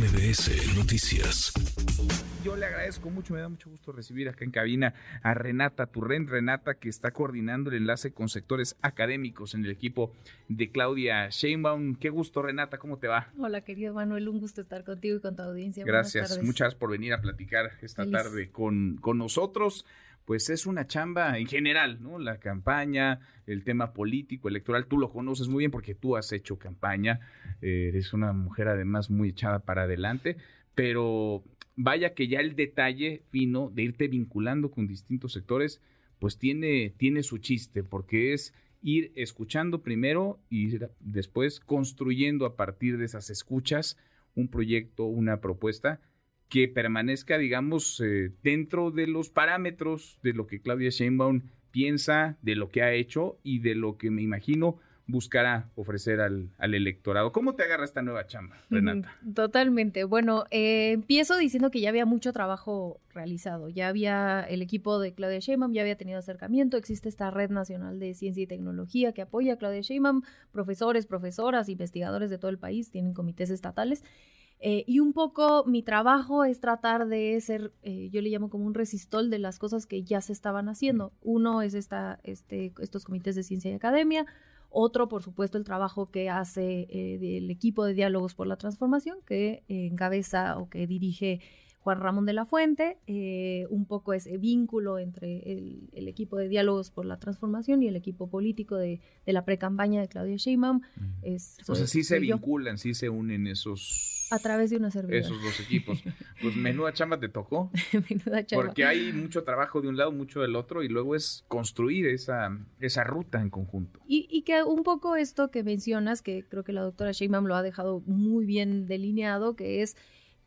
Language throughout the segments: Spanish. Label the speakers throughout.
Speaker 1: MBS Noticias.
Speaker 2: Yo le agradezco mucho, me da mucho gusto recibir acá en cabina a Renata Turren, Renata que está coordinando el enlace con sectores académicos en el equipo de Claudia Sheinbaum. Qué gusto Renata, ¿cómo te va?
Speaker 3: Hola querido Manuel, un gusto estar contigo y con tu audiencia.
Speaker 2: Gracias, muchas gracias por venir a platicar esta tarde con, con nosotros pues es una chamba en general, ¿no? La campaña, el tema político, electoral, tú lo conoces muy bien porque tú has hecho campaña, eh, eres una mujer además muy echada para adelante, pero vaya que ya el detalle fino de irte vinculando con distintos sectores, pues tiene, tiene su chiste, porque es ir escuchando primero y después construyendo a partir de esas escuchas un proyecto, una propuesta que permanezca, digamos, eh, dentro de los parámetros de lo que Claudia Sheinbaum piensa, de lo que ha hecho y de lo que me imagino buscará ofrecer al, electorado. ¿Cómo te agarra esta nueva chamba, Renata?
Speaker 3: Totalmente. Bueno, eh, empiezo diciendo que ya había mucho trabajo realizado. Ya había el equipo de Claudia Sheinbaum, ya había tenido acercamiento. Existe esta red nacional de ciencia y tecnología que apoya a Claudia Sheinbaum. Profesores, profesoras, investigadores de todo el país tienen comités estatales. Eh, y un poco mi trabajo es tratar de ser, eh, yo le llamo como un resistol de las cosas que ya se estaban haciendo. Uno es esta, este, estos comités de ciencia y academia, otro, por supuesto, el trabajo que hace eh, del equipo de diálogos por la transformación, que encabeza o que dirige Juan Ramón de la Fuente, eh, un poco ese vínculo entre el, equipo de diálogos por la transformación y el equipo político de, la pre-campaña de Claudia Sheinbaum.
Speaker 2: Es, o sea, sí se vinculan, sí se unen esos...
Speaker 3: A través de una servidora.
Speaker 2: Esos dos equipos. Pues menuda chamba te tocó. menuda chamba. Porque hay mucho trabajo de un lado, mucho del otro, y luego es construir esa, esa ruta en conjunto.
Speaker 3: Y, y que un poco esto que mencionas, que creo que la doctora Sheinbaum lo ha dejado muy bien delineado, que es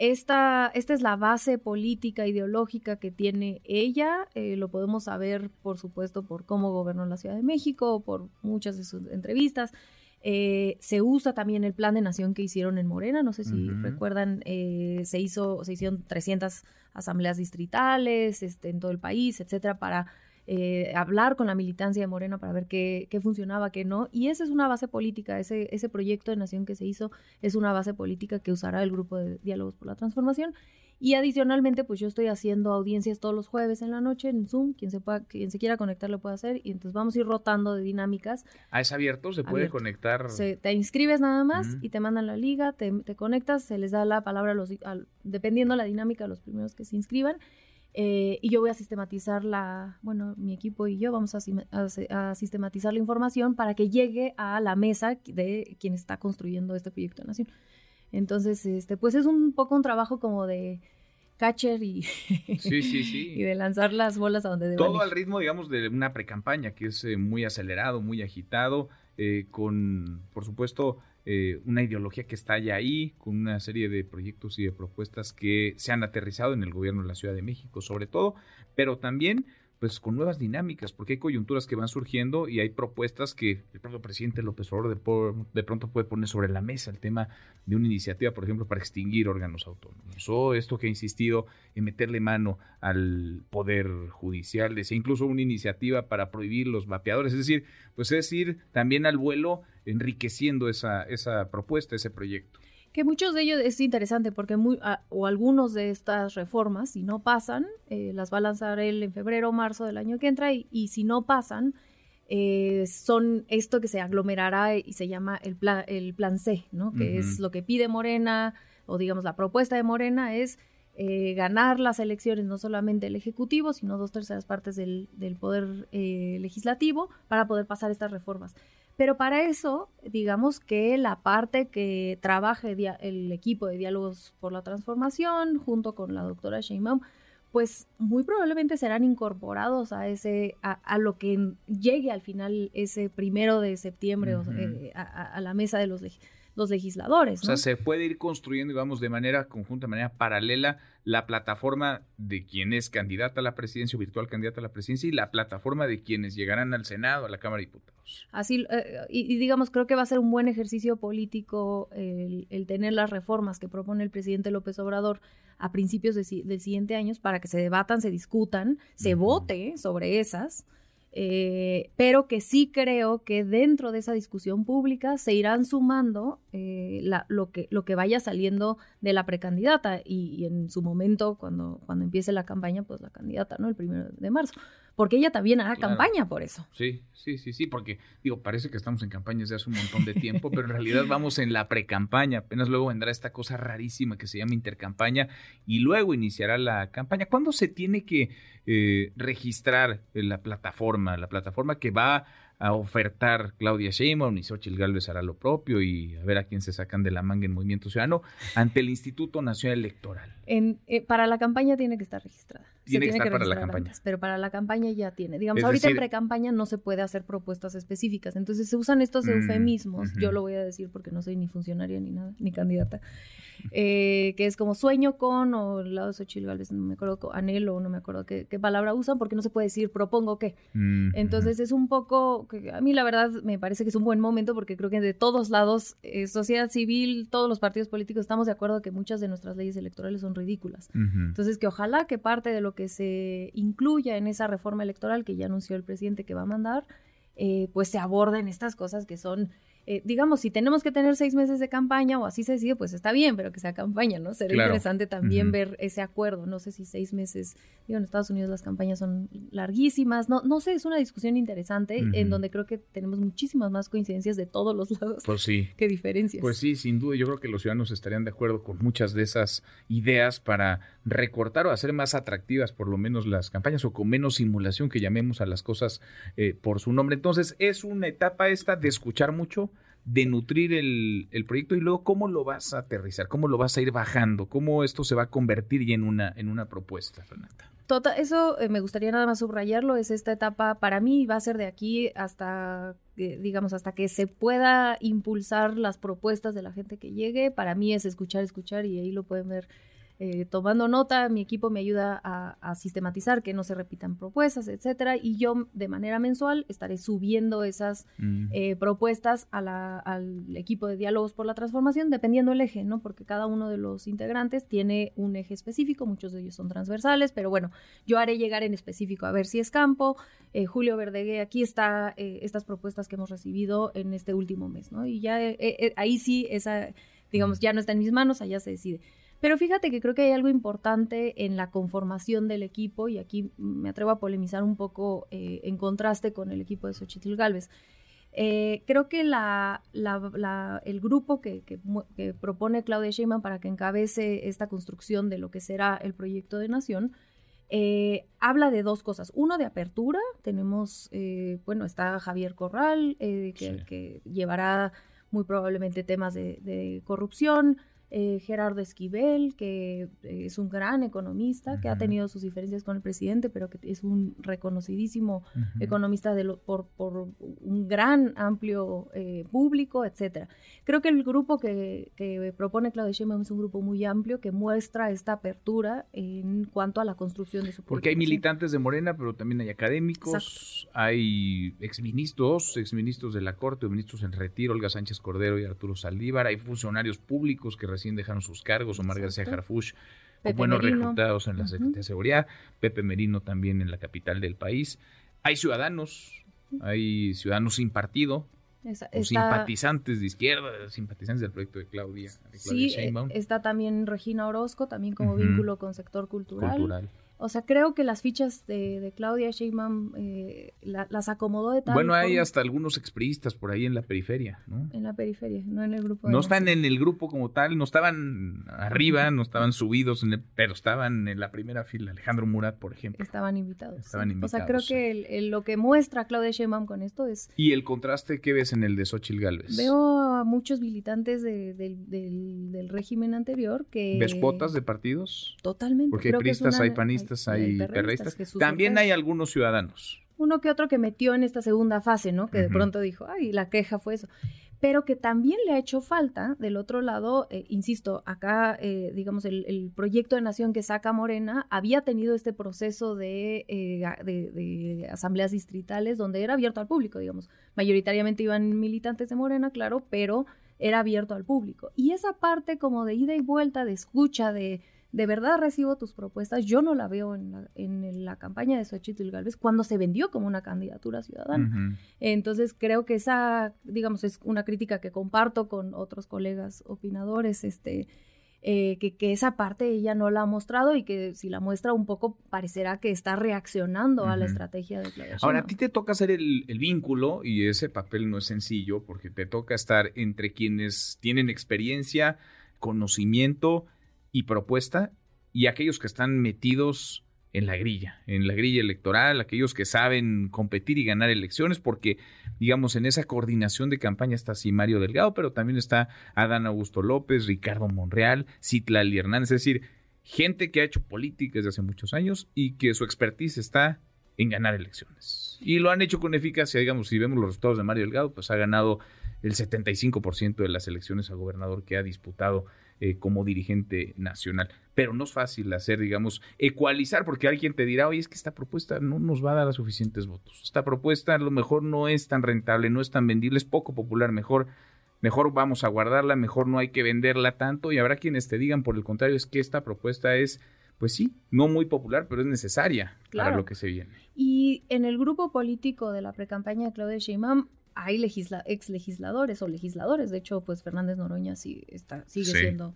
Speaker 3: esta, esta es la base política, ideológica que tiene ella. Eh, lo podemos saber, por supuesto, por cómo gobernó la Ciudad de México, por muchas de sus entrevistas. Eh, se usa también el plan de nación que hicieron en Morena, no sé si recuerdan, eh, se hizo, se hicieron 300 asambleas distritales este, en todo el país, etcétera, para eh, hablar con la militancia de Morena para ver qué, funcionaba, qué no. Y esa es una base política, ese, ese proyecto de nación que se hizo es una base política que usará el grupo de diálogos por la transformación. Y adicionalmente, pues yo estoy haciendo audiencias todos los jueves en la noche en Zoom. Quien se, pueda, quien se quiera conectar lo puede hacer. Y entonces vamos a ir rotando de dinámicas.
Speaker 2: Ah, es abierto, se puede conectar.
Speaker 3: te inscribes nada más y te mandan la liga, te, conectas, se les da la palabra, a los, dependiendo la dinámica, a los primeros que se inscriban. Eh, y yo voy a sistematizar la, bueno, mi equipo y yo vamos a, a, sistematizar la información para que llegue a la mesa de quien está construyendo este proyecto de nación. Entonces, este, pues es un poco un trabajo como de catcher y,
Speaker 2: sí, sí, sí.
Speaker 3: y de lanzar las bolas a donde deben
Speaker 2: Todo al ritmo, digamos, de una precampaña que es eh, muy acelerado, muy agitado, eh, con, por supuesto, eh, una ideología que está ya ahí, con una serie de proyectos y de propuestas que se han aterrizado en el gobierno de la Ciudad de México, sobre todo, pero también pues con nuevas dinámicas, porque hay coyunturas que van surgiendo y hay propuestas que el propio presidente López Obrador de, pronto puede poner sobre la mesa, el tema de una iniciativa, por ejemplo, para extinguir órganos autónomos, o esto que ha insistido en meterle mano al poder judicial, decía incluso una iniciativa para prohibir los vapeadores, es decir, pues es ir también al vuelo enriqueciendo esa, esa propuesta, ese proyecto
Speaker 3: que muchos de ellos es interesante porque muy, o algunos de estas reformas, si no pasan, eh, las va a lanzar él en febrero o marzo del año que entra y, si no pasan, eh, son esto que se aglomerará y se llama el plan, el plan C, ¿no? Que es lo que pide Morena o digamos la propuesta de Morena es eh, ganar las elecciones, no solamente el Ejecutivo, sino dos terceras partes del, del Poder Legislativo para poder pasar estas reformas. Pero para eso, digamos que la parte que trabaje el equipo de diálogos por la transformación, junto con la doctora Sheinbaum, pues muy probablemente serán incorporados a ese a, lo que llegue al final ese primero de septiembre eh, a, la mesa de los los legisladores.
Speaker 2: O sea, se puede ir construyendo, digamos, de manera conjunta, de manera paralela, la plataforma de quien es candidata a la presidencia o virtual candidata a la presidencia y la plataforma de quienes llegarán al Senado, a la Cámara de Diputados.
Speaker 3: Así, eh, y, digamos, creo que va a ser un buen ejercicio político el, tener las reformas que propone el presidente López Obrador a principios del siguiente año para que se debatan, se discutan, se vote sobre esas eh, pero que sí creo que dentro de esa discusión pública se irán sumando eh, lo, que, lo que vaya saliendo de la precandidata y, en su momento, cuando, cuando empiece la campaña, pues la candidata, ¿no? El primero de marzo porque ella también hará campaña por eso.
Speaker 2: Sí, sí, sí, sí, porque digo, parece que estamos en campañas de hace un montón de tiempo, pero en realidad vamos en la precampaña, apenas luego vendrá esta cosa rarísima que se llama intercampaña y luego iniciará la campaña. ¿Cuándo se tiene que eh, registrar la plataforma, la plataforma que va a ofertar Claudia Sheinbaum y Xochitl Gálvez hará lo propio y a ver a quién se sacan de la manga en Movimiento Ciudadano ante el Instituto Nacional Electoral.
Speaker 3: En, eh, para la campaña tiene que estar registrada.
Speaker 2: Tiene, que estar para la campaña.
Speaker 3: pero para la campaña ya tiene. Digamos, ahorita en pre-campaña no se puede hacer propuestas específicas. Entonces se usan estos mm, eufemismos. Yo lo voy a decir porque no soy ni funcionaria ni nada, ni candidata. Eh, que es como sueño con, o el lado de Xochitl Gálvez, no me acuerdo, anhelo, no me acuerdo qué, palabra usan, porque no se puede decir propongo qué. Mm, Entonces es un poco, que a mí la verdad me parece que es un buen momento porque creo que de todos lados, eh, sociedad civil, todos los partidos políticos estamos de acuerdo que muchas de nuestras leyes electorales son ridículas. Entonces que ojalá que parte de lo que se incluya en esa reforma electoral que ya anunció el presidente que va a mandar, eh, pues se aborden estas cosas que son eh, digamos, si tenemos que tener seis meses de campaña o así se decide, pues está bien, pero que sea campaña, ¿no? Sería interesante también ver ese acuerdo. No sé si seis meses, digo, en Estados Unidos las campañas son larguísimas, no, no sé, es una discusión interesante en donde creo que tenemos muchísimas más coincidencias de todos los lados
Speaker 2: pues sí.
Speaker 3: que diferencias.
Speaker 2: Pues sí, sin duda, yo creo que los ciudadanos estarían de acuerdo con muchas de esas ideas para recortar o hacer más atractivas por lo menos las campañas o con menos simulación que llamemos a las cosas eh, por su nombre. Entonces es una etapa esta de escuchar mucho, de nutrir el, proyecto y luego cómo lo vas a aterrizar, cómo lo vas a ir bajando, cómo esto se va a convertir ya en una, en una propuesta, Renata.
Speaker 3: Tota, eso eh, me gustaría nada más subrayarlo, es esta etapa para mí va a ser de aquí hasta, digamos, hasta que se pueda impulsar las propuestas de la gente que llegue, para mí es escuchar, escuchar y ahí lo pueden ver eh, tomando nota, mi equipo me ayuda a, sistematizar que no se repitan propuestas, etcétera, y yo de manera mensual estaré subiendo esas mm. eh, propuestas al equipo de diálogos por la transformación, dependiendo el eje, ¿no? Porque cada uno de los integrantes tiene un eje específico, muchos de ellos son transversales, pero bueno, yo haré llegar en específico a ver si es campo. Eh, Julio Verdegué, aquí está estas propuestas que hemos recibido en este último mes, ¿no? Y ya ahí sí, esa, digamos, mm. ya no está en mis manos, allá se decide. Pero fíjate que creo que hay algo importante en la conformación del equipo, y aquí me atrevo a polemizar un poco eh, en contraste con el equipo de Xochitl Galvez. Eh, creo que la, el grupo que, propone Claudia Sheinbaum para que encabece esta construcción de lo que será el proyecto de nación, eh, habla de dos cosas. Uno, de apertura. Tenemos, bueno, está Javier Corral, que, llevará muy probablemente temas de corrupción. Eh, Gerardo Esquivel, que eh, es un gran economista, que ha tenido sus diferencias con el presidente, pero que es un reconocidísimo economista de por, un gran, amplio eh, público, etcétera. Creo que el grupo que, propone Claudia Sheinbaum es un grupo muy amplio que muestra esta apertura en cuanto a la construcción de su
Speaker 2: Porque hay militantes de Morena, pero también hay académicos, hay exministros, exministros de la Corte, ministros en retiro, Olga Sánchez Cordero y Arturo Saldívar, hay funcionarios públicos que recién dejaron sus cargos, Omar García Harfuch, buenos resultados en la Secretaría de Seguridad, Pepe Merino también en la capital del país. Hay ciudadanos, hay ciudadanos sin partido, simpatizantes de izquierda, simpatizantes del proyecto de Claudia.
Speaker 3: sí, eh, está también Regina Orozco, también como vínculo con sector cultural. cultural. O sea, creo que las fichas de, Claudia Sheinbaum eh, las acomodó de tal
Speaker 2: Bueno, hay hasta algunos expriistas por ahí en la periferia, ¿no?
Speaker 3: En la periferia, no en el grupo.
Speaker 2: no están en el grupo como tal, no estaban arriba, no estaban subidos, pero estaban en la primera fila. Alejandro Murat, por ejemplo.
Speaker 3: Estaban invitados. Estaban invitados. O sea, creo que lo que muestra Claudia Sheinbaum con esto es...
Speaker 2: ¿Y el contraste qué ves en el de Xochitl Galvez?
Speaker 3: Veo a muchos militantes del, régimen anterior que...
Speaker 2: ¿Despotas de partidos?
Speaker 3: Totalmente.
Speaker 2: Porque hay priistas, hay panistas hay perreístas. También hay algunos ciudadanos.
Speaker 3: Uno que otro que metió en esta segunda fase, ¿no? Que de pronto dijo, ay, la queja fue eso. Pero que también le ha hecho falta, del otro lado, eh, insisto, acá, eh, digamos, el, proyecto de nación que saca Morena había tenido este proceso de, eh, de, asambleas distritales donde era abierto al público, digamos. Mayoritariamente iban militantes de Morena, claro, pero era abierto al público. Y esa parte como de ida y vuelta, de escucha, de de verdad recibo tus propuestas. Yo no la veo en la, en la campaña de Xochitl Galvez cuando se vendió como una candidatura ciudadana. Entonces creo que esa, digamos, es una crítica que comparto con otros colegas opinadores, este, eh, que, que, esa parte ella no la ha mostrado y que si la muestra un poco parecerá que está reaccionando a la estrategia de Claudia
Speaker 2: Ahora, a ti te toca hacer el, el, vínculo y ese papel no es sencillo porque te toca estar entre quienes tienen experiencia, conocimiento y propuesta y aquellos que están metidos en la grilla, en la grilla electoral, aquellos que saben competir y ganar elecciones, porque, digamos, en esa coordinación de campaña está sí Mario Delgado, pero también está Adán Augusto López, Ricardo Monreal, Citlali Hernández, es decir, gente que ha hecho política desde hace muchos años y que su expertise está en ganar elecciones. Y lo han hecho con eficacia, digamos, si vemos los resultados de Mario Delgado, pues ha ganado el 75% de las elecciones a gobernador que ha disputado eh, como dirigente nacional. Pero no es fácil hacer, digamos, ecualizar, porque alguien te dirá, oye, es que esta propuesta no nos va a dar suficientes votos. Esta propuesta a lo mejor no es tan rentable, no es tan vendible, es poco popular, mejor mejor vamos a guardarla, mejor no hay que venderla tanto y habrá quienes te digan por el contrario es que esta propuesta es pues sí, no muy popular, pero es necesaria para lo que se viene.
Speaker 3: Y en el grupo político de la precampaña de Claudia Sheinbaum hay legisla ex legisladores o legisladores, de hecho, pues Fernández Noroña sí está, sigue siendo.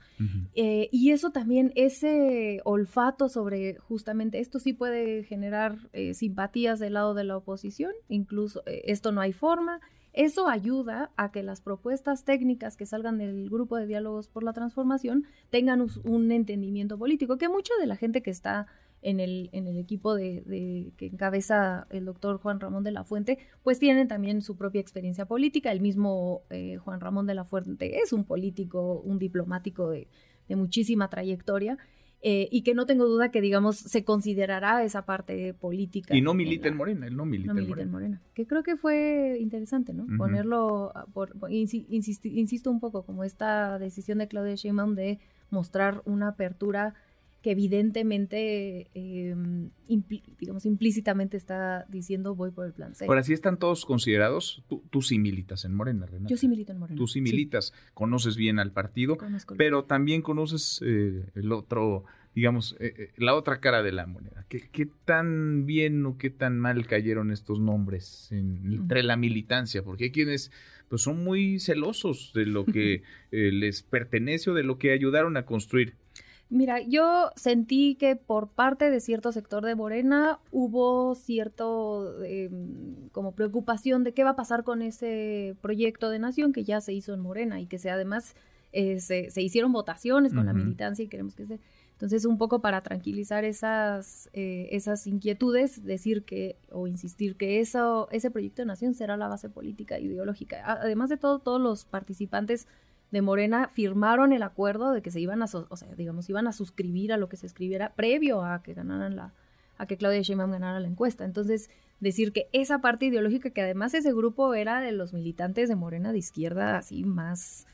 Speaker 3: Eh, y eso también, ese olfato sobre justamente esto sí puede generar eh, simpatías del lado de la oposición, incluso eh, esto no hay forma. Eso ayuda a que las propuestas técnicas que salgan del grupo de diálogos por la transformación tengan un entendimiento político, que mucha de la gente que está en el, en el equipo de, que encabeza el doctor Juan Ramón de la Fuente, pues tienen también su propia experiencia política. El mismo eh, Juan Ramón de la Fuente es un político, un diplomático de, muchísima trayectoria. Eh, y que no tengo duda que, digamos, se considerará esa parte política.
Speaker 2: Y no milita en, Morena, él no milita,
Speaker 3: en, Morena. Que creo que fue interesante, ¿no? Ponerlo, por, insisto un poco, como esta decisión de Claudia Sheinbaum de mostrar una apertura que evidentemente, em, digamos, implícitamente está diciendo voy por el plan C.
Speaker 2: Ahora, si están todos considerados, tú, sí militas en Morena, Renata.
Speaker 3: Yo sí milito en Morena.
Speaker 2: Tú sí militas, conoces bien al partido, pero también conoces eh, el otro, digamos, eh, eh, la otra cara de la moneda. ¿Qué, ¿Qué, tan bien o qué tan mal cayeron estos nombres entre la militancia? Porque hay quienes pues son muy celosos de lo que les pertenece o de lo que ayudaron a construir
Speaker 3: Mira, yo sentí que por parte de cierto sector de Morena hubo cierto em, como preocupación de qué va a pasar con ese proyecto de nación que ya se hizo en Morena y que se además eh, se, hicieron votaciones con la militancia y queremos que se... Entonces, un poco para tranquilizar esas, eh, esas inquietudes, decir que o insistir que eso, ese proyecto de nación será la base política e ideológica. Además de todo, todos los participantes de Morena firmaron el acuerdo de que se iban a, o sea, digamos, iban a suscribir a lo que se escribiera previo a que ganaran la, a que Claudia Sheinbaum ganara la encuesta. Entonces, decir que esa parte ideológica, que además ese grupo era de los militantes de Morena de izquierda, así más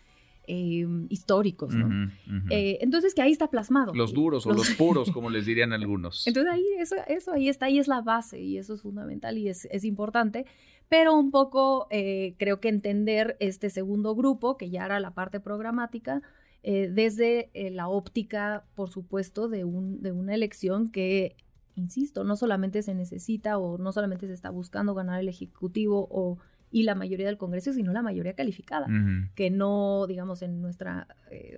Speaker 3: eh, históricos, ¿no? Eh, entonces, que ahí está plasmado.
Speaker 2: Los duros o los, puros, como les dirían algunos.
Speaker 3: Entonces, ahí, eso, eso ahí está, ahí es la base, y eso es fundamental y es, es importante pero un poco eh, creo que entender este segundo grupo, que ya era la parte programática, eh, desde eh, la óptica, por supuesto, de, un, de una elección que, insisto, no solamente se necesita o no solamente se está buscando ganar el Ejecutivo o y la mayoría del Congreso, sino la mayoría calificada, que no, digamos, en nuestra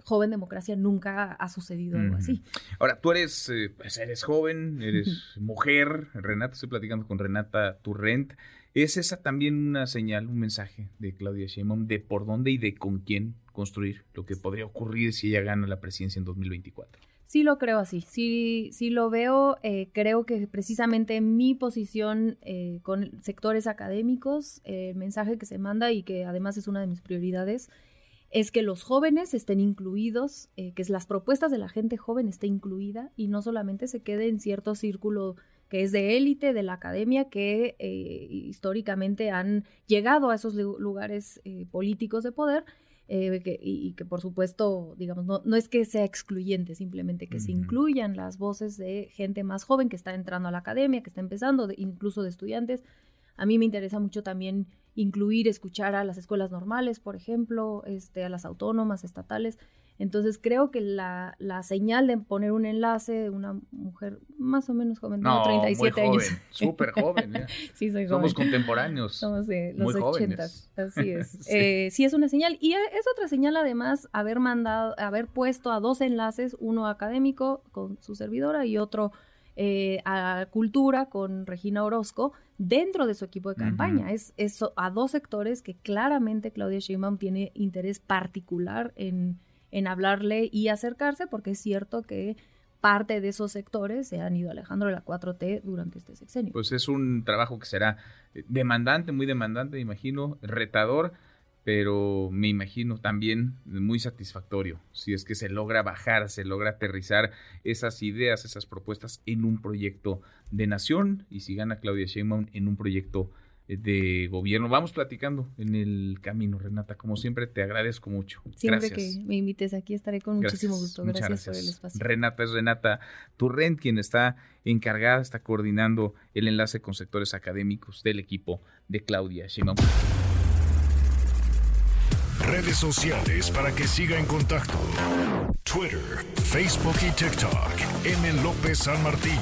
Speaker 3: joven democracia nunca ha sucedido algo así.
Speaker 2: Ahora, tú eres, pues eres joven, eres mujer, Renata, estoy platicando con Renata Turrent, ¿Es esa también una señal, un mensaje de Claudia Sheinbaum de por dónde y de con quién construir lo que podría ocurrir si ella gana la presidencia en 2024?
Speaker 3: Sí lo creo así, sí, sí lo veo. Eh, creo que precisamente mi posición eh, con sectores académicos, el mensaje que se manda y que además es una de mis prioridades, es que los jóvenes estén incluidos, eh, que las propuestas de la gente joven esté incluida y no solamente se quede en cierto círculo que es de élite de la academia que eh, históricamente han llegado a esos lugares eh, políticos de poder eh, y, que por supuesto, digamos, no, no, es que sea excluyente, simplemente que se incluyan las voces de gente más joven que está entrando a la academia, que está empezando, incluso de estudiantes. A mí me interesa mucho también incluir, escuchar a las escuelas normales, por ejemplo, este, a las autónomas, estatales. Entonces creo que la, la señal de poner un enlace de una mujer más o menos joven,
Speaker 2: no,
Speaker 3: 37
Speaker 2: muy
Speaker 3: años.
Speaker 2: Súper joven. ¿eh?
Speaker 3: sí, soy
Speaker 2: Somos contemporáneos.
Speaker 3: Somos de los 80. Así es. sí. Eh, sí. es una señal. Y es otra señal además haber mandado, haber puesto a dos enlaces, uno académico con su servidora y otro eh, a cultura con Regina Orozco dentro de su equipo de campaña. Es eso a dos sectores que claramente Claudia Sheinbaum tiene interés particular en en hablarle y acercarse, porque es cierto que parte de esos sectores se han ido alejando de la 4T durante este sexenio.
Speaker 2: Pues es un trabajo que será demandante, muy demandante, me imagino, retador, pero me imagino también muy satisfactorio, si es que se logra bajar, se logra aterrizar esas ideas, esas propuestas en un proyecto de nación y si gana Claudia Sheinbaum en un proyecto de gobierno. Vamos platicando en el camino, Renata. Como siempre, te agradezco mucho.
Speaker 3: Siempre que me invites aquí estaré con muchísimo gusto. Gracias, por el espacio.
Speaker 2: Renata es Renata Turrent, quien está encargada, está coordinando el enlace con sectores académicos del equipo de Claudia Sheinbaum.
Speaker 1: Redes sociales para que siga en contacto: Twitter, Facebook y TikTok. M. López San Martín.